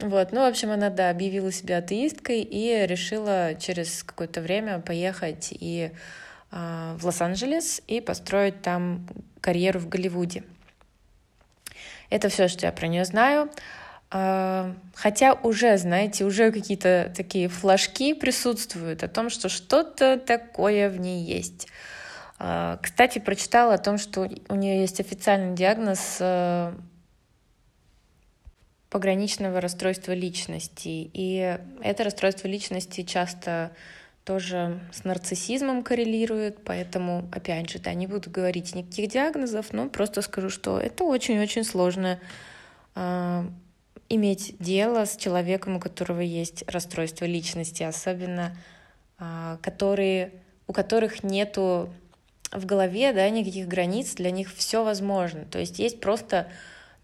Вот, ну, в общем, она, да, объявила себя атеисткой и решила через какое-то время поехать и э, в Лос-Анджелес и построить там карьеру в Голливуде. Это все, что я про нее знаю. Э, хотя уже, знаете, уже какие-то такие флажки присутствуют о том, что что-то такое в ней есть. Э, кстати, прочитала о том, что у нее есть официальный диагноз э, пограничного расстройства личности. И это расстройство личности часто тоже с нарциссизмом коррелирует, поэтому, опять же, да, не буду говорить никаких диагнозов, но просто скажу, что это очень-очень сложно э, иметь дело с человеком, у которого есть расстройство личности, особенно э, которые, у которых нету в голове да, никаких границ, для них все возможно. То есть есть просто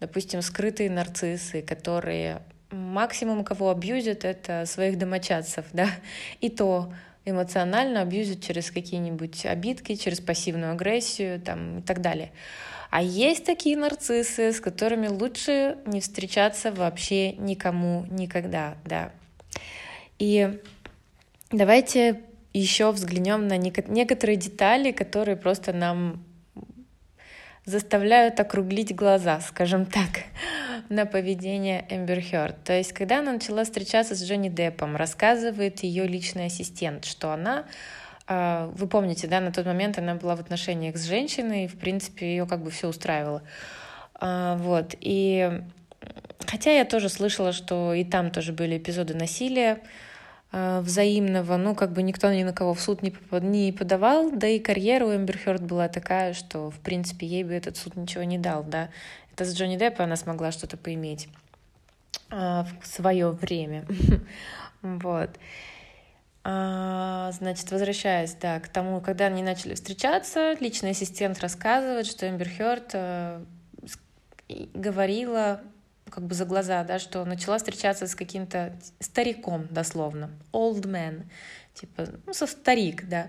допустим, скрытые нарциссы, которые максимум, кого абьюзят, это своих домочадцев, да, и то эмоционально абьюзит через какие-нибудь обидки, через пассивную агрессию там, и так далее. А есть такие нарциссы, с которыми лучше не встречаться вообще никому никогда, да. И давайте еще взглянем на некоторые детали, которые просто нам заставляют округлить глаза, скажем так, на поведение Эмбер Хёрд. То есть, когда она начала встречаться с Джонни Деппом, рассказывает ее личный ассистент, что она а, вы помните, да, на тот момент она была в отношениях с женщиной, и, в принципе, ее как бы все устраивало. А, вот, и хотя я тоже слышала, что и там тоже были эпизоды насилия, взаимного, ну, как бы никто ни на кого в суд не, подавал, да и карьера у Эмбер Хёрд была такая, что, в принципе, ей бы этот суд ничего не дал, да. Это с Джонни Деппа она смогла что-то поиметь а, в свое время. вот. А, значит, возвращаясь, да, к тому, когда они начали встречаться, личный ассистент рассказывает, что Эмбер Хёрд э, говорила как бы за глаза, да, что начала встречаться с каким-то стариком, дословно, old man, типа, ну, со старик, да.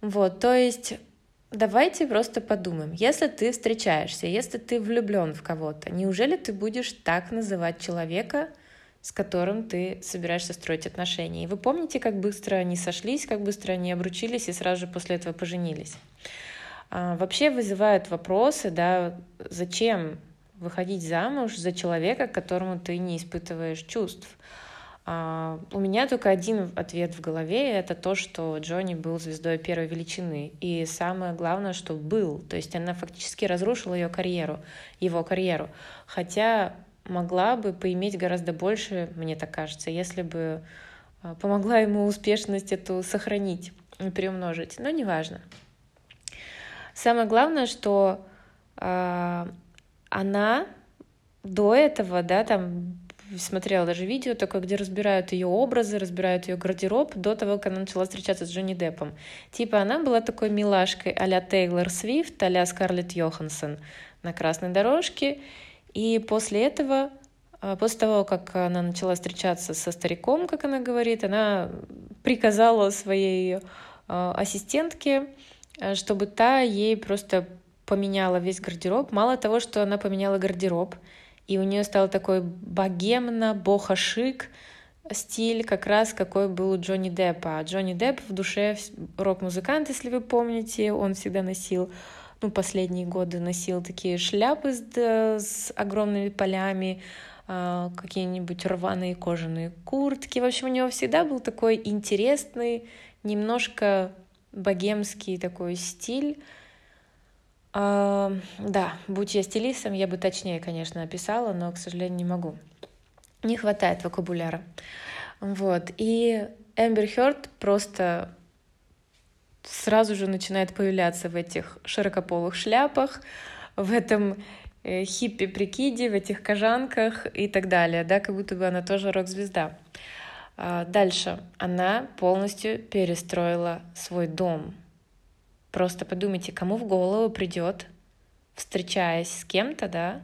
Вот, то есть давайте просто подумаем, если ты встречаешься, если ты влюблен в кого-то, неужели ты будешь так называть человека, с которым ты собираешься строить отношения? И вы помните, как быстро они сошлись, как быстро они обручились и сразу же после этого поженились? А, вообще вызывают вопросы, да, зачем выходить замуж за человека, к которому ты не испытываешь чувств. А, у меня только один ответ в голове, это то, что Джонни был звездой первой величины. И самое главное, что был. То есть она фактически разрушила ее карьеру, его карьеру. Хотя могла бы поиметь гораздо больше, мне так кажется, если бы а, помогла ему успешность эту сохранить и приумножить. Но неважно. Самое главное, что э, она до этого, да, там смотрела даже видео такое, где разбирают ее образы, разбирают ее гардероб до того, как она начала встречаться с Джонни Деппом. Типа она была такой милашкой а-ля Тейлор Свифт, а-ля Скарлетт Йоханссон на красной дорожке. И после этого, а, после того, как она начала встречаться со стариком, как она говорит, она приказала своей а, ассистентке, а, чтобы та ей просто поменяла весь гардероб. Мало того, что она поменяла гардероб, и у нее стал такой богемно, бохо-шик стиль, как раз какой был у Джонни Деппа. А Джонни Депп в душе рок-музыкант, если вы помните, он всегда носил ну, последние годы носил такие шляпы с, с огромными полями, а, какие-нибудь рваные кожаные куртки. В общем, у него всегда был такой интересный, немножко богемский такой стиль. Да, будь я стилистом, я бы точнее, конечно, описала, но, к сожалению, не могу. Не хватает вокабуляра. Вот. И Эмбер Хёрд просто сразу же начинает появляться в этих широкополых шляпах, в этом э, хиппи-прикиде, в этих кожанках и так далее, да, как будто бы она тоже рок-звезда. А, дальше. Она полностью перестроила свой дом. Просто подумайте, кому в голову придет, встречаясь с кем-то, да,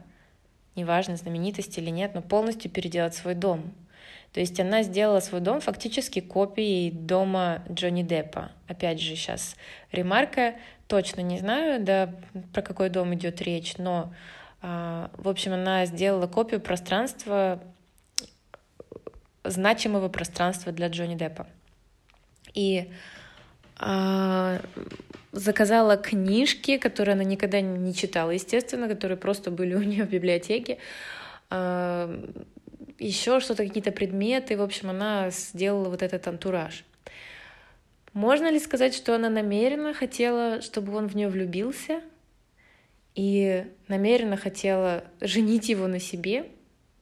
неважно, знаменитость или нет, но полностью переделать свой дом. То есть она сделала свой дом фактически копией дома Джонни Деппа. Опять же, сейчас ремарка, точно не знаю, да, про какой дом идет речь, но, э, в общем, она сделала копию пространства, значимого пространства для Джонни Деппа. И заказала книжки, которые она никогда не читала, естественно, которые просто были у нее в библиотеке. А, еще что-то, какие-то предметы. В общем, она сделала вот этот антураж. Можно ли сказать, что она намеренно хотела, чтобы он в нее влюбился? И намеренно хотела женить его на себе?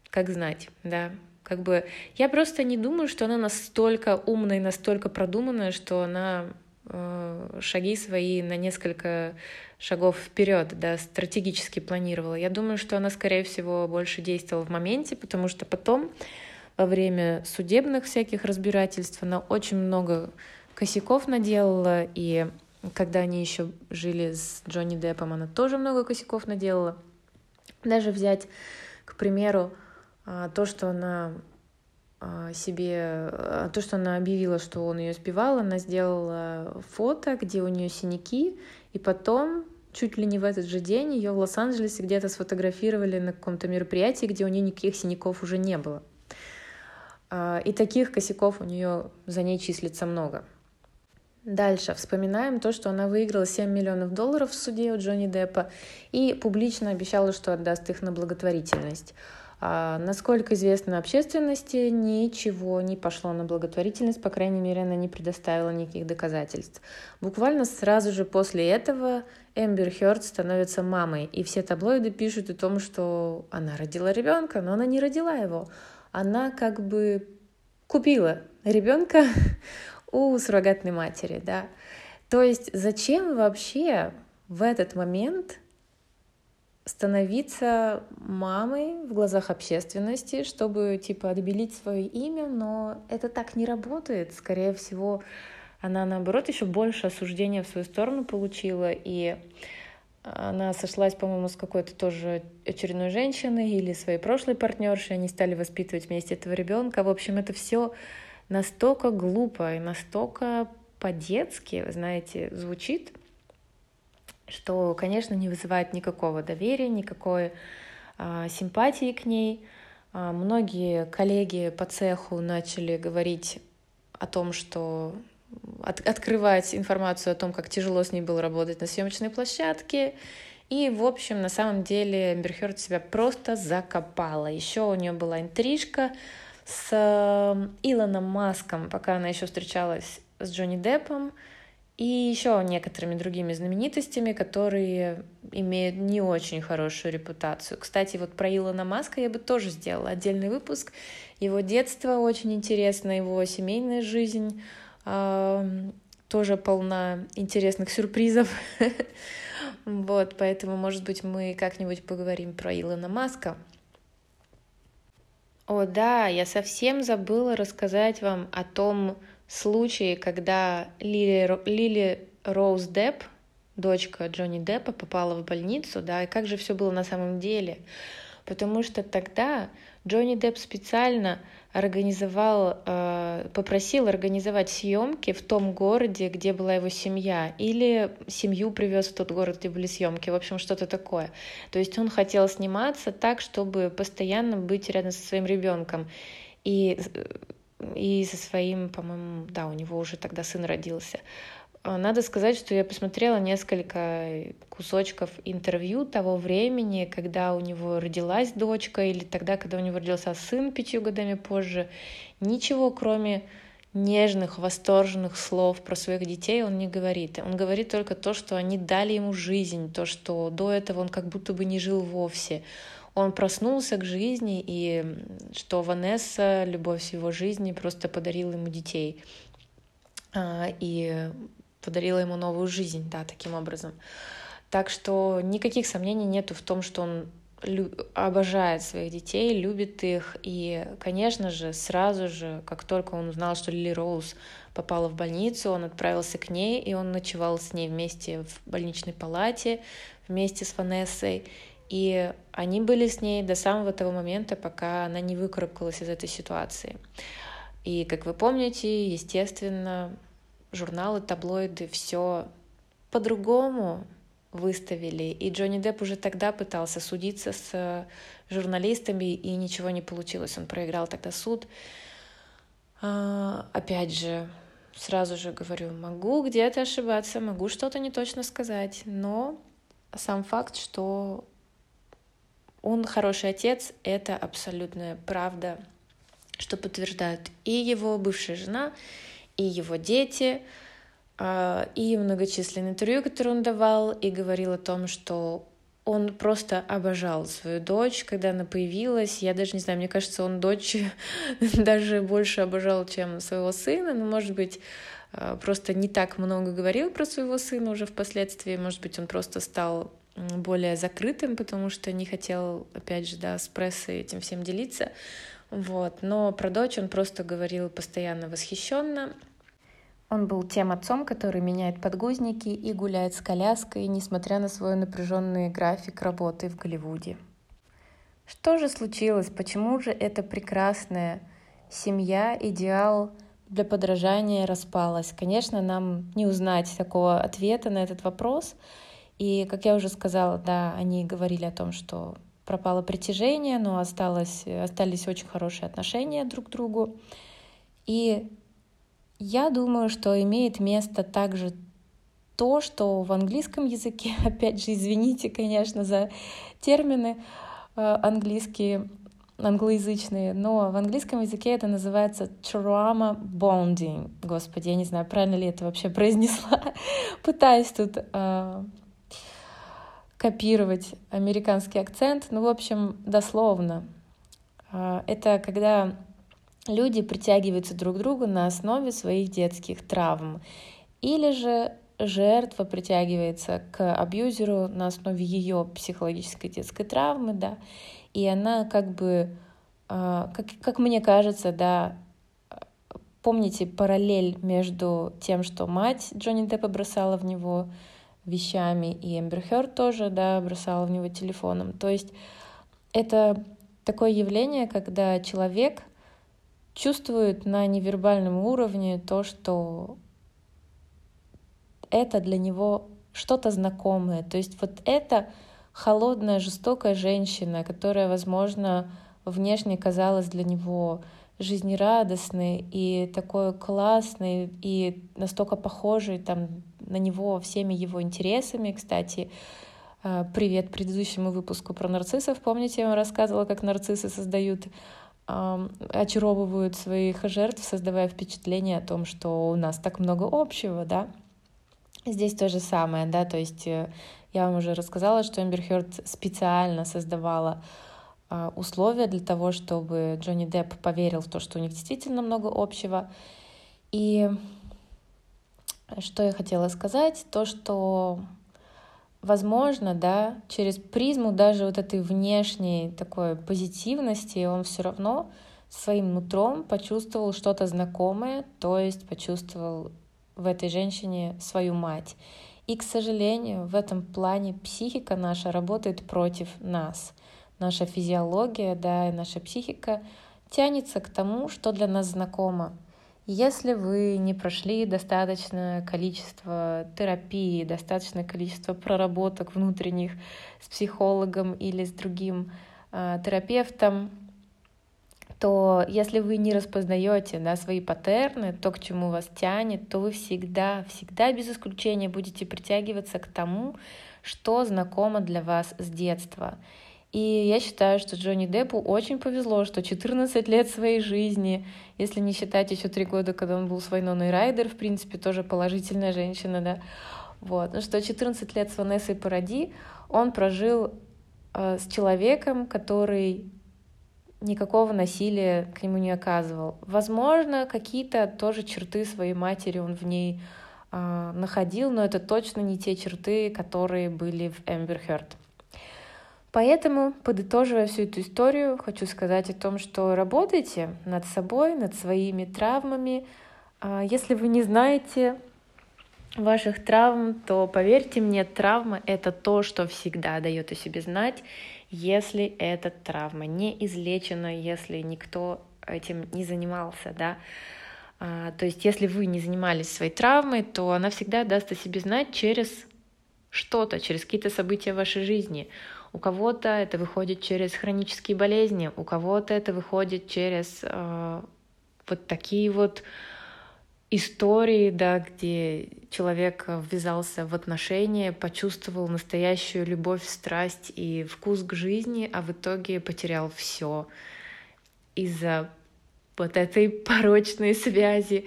Как знать, да. Как бы я просто не думаю, что она настолько умная и настолько продуманная, что она шаги свои на несколько шагов вперед, да, стратегически планировала. Я думаю, что она, скорее всего, больше действовала в моменте, потому что потом, во время судебных всяких разбирательств, она очень много косяков наделала, и когда они еще жили с Джонни Деппом, она тоже много косяков наделала. Даже взять, к примеру, э, то, что она себе а, то, что она объявила, что он ее сбивал, она сделала фото, где у нее синяки, и потом чуть ли не в этот же день ее в Лос-Анджелесе где-то сфотографировали на каком-то мероприятии, где у нее никаких синяков уже не было. А, и таких косяков у нее за ней числится много. Дальше вспоминаем то, что она выиграла 7 миллионов долларов в суде у Джонни Деппа и публично обещала, что отдаст их на благотворительность. А, насколько известно общественности, ничего не пошло на благотворительность, по крайней мере, она не предоставила никаких доказательств. Буквально сразу же после этого Эмбер Хёрд становится мамой, и все таблоиды пишут о том, что она родила ребенка, но она не родила его. Она как бы купила ребенка у суррогатной матери, да. То есть зачем вообще в этот момент становиться мамой в глазах общественности, чтобы типа отбелить свое имя, но это так не работает. Скорее всего, она наоборот еще больше осуждения в свою сторону получила, и она сошлась, по-моему, с какой-то тоже очередной женщиной или своей прошлой партнершей, они стали воспитывать вместе этого ребенка. В общем, это все настолько глупо и настолько по-детски, знаете, звучит, что, конечно, не вызывает никакого доверия, никакой а, симпатии к ней. А, многие коллеги по цеху начали говорить о том, что от, открывать информацию о том, как тяжело с ней было работать на съемочной площадке. И, в общем, на самом деле Эмбер себя просто закопала. Еще у нее была интрижка с Илоном Маском, пока она еще встречалась с Джонни Деппом и еще некоторыми другими знаменитостями, которые имеют не очень хорошую репутацию. Кстати, вот про Илона Маска я бы тоже сделала отдельный выпуск. Его детство очень интересно, его семейная жизнь э, тоже полна интересных сюрпризов. Вот, поэтому, может быть, мы как-нибудь поговорим про Илона Маска. О, да, я совсем забыла рассказать вам о том, случае, когда Лили, Лили Роуз Депп, дочка Джонни Деппа, попала в больницу, да, и как же все было на самом деле. Потому что тогда Джонни Депп специально организовал, э, попросил организовать съемки в том городе, где была его семья, или семью привез в тот город, где были съемки, в общем, что-то такое. То есть он хотел сниматься так, чтобы постоянно быть рядом со своим ребенком. И э, и со своим, по-моему, да, у него уже тогда сын родился. А, надо сказать, что я посмотрела несколько кусочков интервью того времени, когда у него родилась дочка, или тогда, когда у него родился сын пятью годами позже. Ничего, кроме нежных, восторженных слов про своих детей он не говорит. Он говорит только то, что они дали ему жизнь, то, что до этого он как будто бы не жил вовсе он проснулся к жизни, и что Ванесса, любовь его жизни, просто подарила ему детей а, и подарила ему новую жизнь, да, таким образом. Так что никаких сомнений нету в том, что он обожает своих детей, любит их. И, конечно же, сразу же, как только он узнал, что Лили Роуз попала в больницу, он отправился к ней, и он ночевал с ней вместе в больничной палате, вместе с Ванессой. И они были с ней до самого того момента, пока она не выкарабкалась из этой ситуации. И, как вы помните, естественно, журналы, таблоиды все по-другому выставили. И Джонни Депп уже тогда пытался судиться с журналистами, и ничего не получилось. Он проиграл тогда суд. А, опять же, сразу же говорю, могу где-то ошибаться, могу что-то не точно сказать, но сам факт, что он хороший отец, это абсолютная правда, что подтверждают и его бывшая жена, и его дети, а, и многочисленные интервью, которые он давал, и говорил о том, что он просто обожал свою дочь, когда она появилась. Я даже не знаю, мне кажется, он дочь даже больше обожал, чем своего сына. Но, может быть, а, просто не так много говорил про своего сына уже впоследствии. Может быть, он просто стал более закрытым, потому что не хотел, опять же, да, с прессой этим всем делиться. Вот. Но про дочь он просто говорил постоянно восхищенно. Он был тем отцом, который меняет подгузники и гуляет с коляской, несмотря на свой напряженный график работы в Голливуде. Что же случилось? Почему же эта прекрасная семья, идеал для подражания распалась. Конечно, нам не узнать такого ответа на этот вопрос. И, как я уже сказала, да, они говорили о том, что пропало притяжение, но осталось, остались очень хорошие отношения друг к другу. И я думаю, что имеет место также то, что в английском языке, опять же, извините, конечно, за термины э, английские, англоязычные, но в английском языке это называется trauma bonding. Господи, я не знаю, правильно ли это вообще произнесла. Пытаюсь тут э, копировать американский акцент. Ну, в общем, дословно. Э, это когда люди притягиваются друг к другу на основе своих детских травм. Или же жертва притягивается к абьюзеру на основе ее психологической детской травмы, да, и она как бы, а, как, как мне кажется, да, помните параллель между тем, что мать Джонни Деппа бросала в него вещами, и Эмбер Хёрд тоже, да, бросала в него телефоном. То есть это такое явление, когда человек чувствует на невербальном уровне то, что это для него что-то знакомое. То есть вот это холодная, жестокая женщина, которая, возможно, внешне казалась для него жизнерадостной и такой классной и настолько похожей там, на него всеми его интересами. Кстати, э, привет предыдущему выпуску про нарциссов. Помните, я вам рассказывала, как нарциссы создают очаровывают своих жертв, создавая впечатление о том, что у нас так много общего, да. Здесь то же самое, да, то есть э, я вам уже рассказала, что Эмбер Хёрд специально создавала а, условия для того, чтобы Джонни Депп поверил в то, что у них действительно много общего. И что я хотела сказать, то, что возможно, да, через призму даже вот этой внешней такой позитивности он все равно своим нутром почувствовал что-то знакомое, то есть почувствовал в этой женщине свою мать. И, к сожалению, в этом плане психика наша работает против нас. Наша физиология, да, и наша психика тянется к тому, что для нас знакомо. Если вы не прошли достаточное количество терапии, достаточное количество проработок внутренних с психологом или с другим э, терапевтом, то если вы не распознаете да, свои паттерны, то, к чему вас тянет, то вы всегда, всегда без исключения будете притягиваться к тому, что знакомо для вас с детства. И я считаю, что Джонни Деппу очень повезло, что 14 лет своей жизни, если не считать еще три года, когда он был с Вайноной Райдер, в принципе, тоже положительная женщина, да, вот, ну что 14 лет с Ванессой Паради он прожил э, с человеком, который никакого насилия к нему не оказывал. Возможно, какие-то тоже черты своей матери он в ней э, находил, но это точно не те черты, которые были в Эмбер Хёрд. Поэтому, подытоживая всю эту историю, хочу сказать о том, что работайте над собой, над своими травмами. А, если вы не знаете ваших травм, то поверьте мне, травма — это то, что всегда дает о себе знать, если эта травма не излечена, если никто этим не занимался, да. А, то есть, если вы не занимались своей травмой, то она всегда даст о себе знать через что-то, через какие-то события в вашей жизни. У кого-то это выходит через хронические болезни, у кого-то это выходит через э, вот такие вот истории, да, где человек ввязался в отношения, почувствовал настоящую любовь, страсть и вкус к жизни, а в итоге потерял все из-за вот этой порочной связи,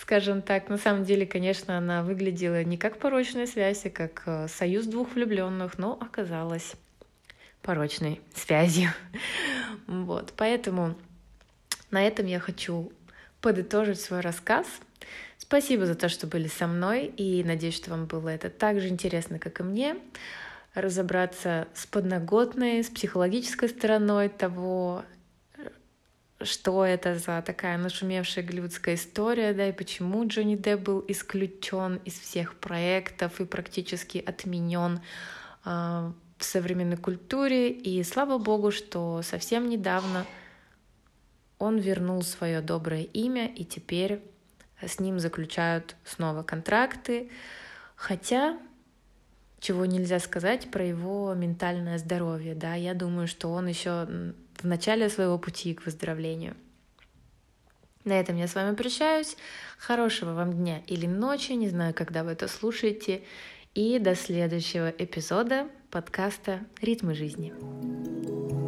скажем так. На самом деле, конечно, она выглядела не как порочная связь, а как э, союз двух влюбленных, но оказалась порочной связью. Вот, поэтому на этом я хочу подытожить свой рассказ. Спасибо за то, что были со мной, и надеюсь, что вам было это так же интересно, как и мне, разобраться с подноготной, с психологической стороной того, что это за такая нашумевшая голливудская история, да, и почему Джонни Депп был исключен из всех проектов и практически отменен а, в современной культуре. И слава богу, что совсем недавно он вернул свое доброе имя, и теперь с ним заключают снова контракты. Хотя, чего нельзя сказать про его ментальное здоровье, да, я думаю, что он еще в начале своего пути к выздоровлению. На этом я с вами прощаюсь. Хорошего вам дня или ночи, не знаю, когда вы это слушаете. И до следующего эпизода подкаста «Ритмы жизни».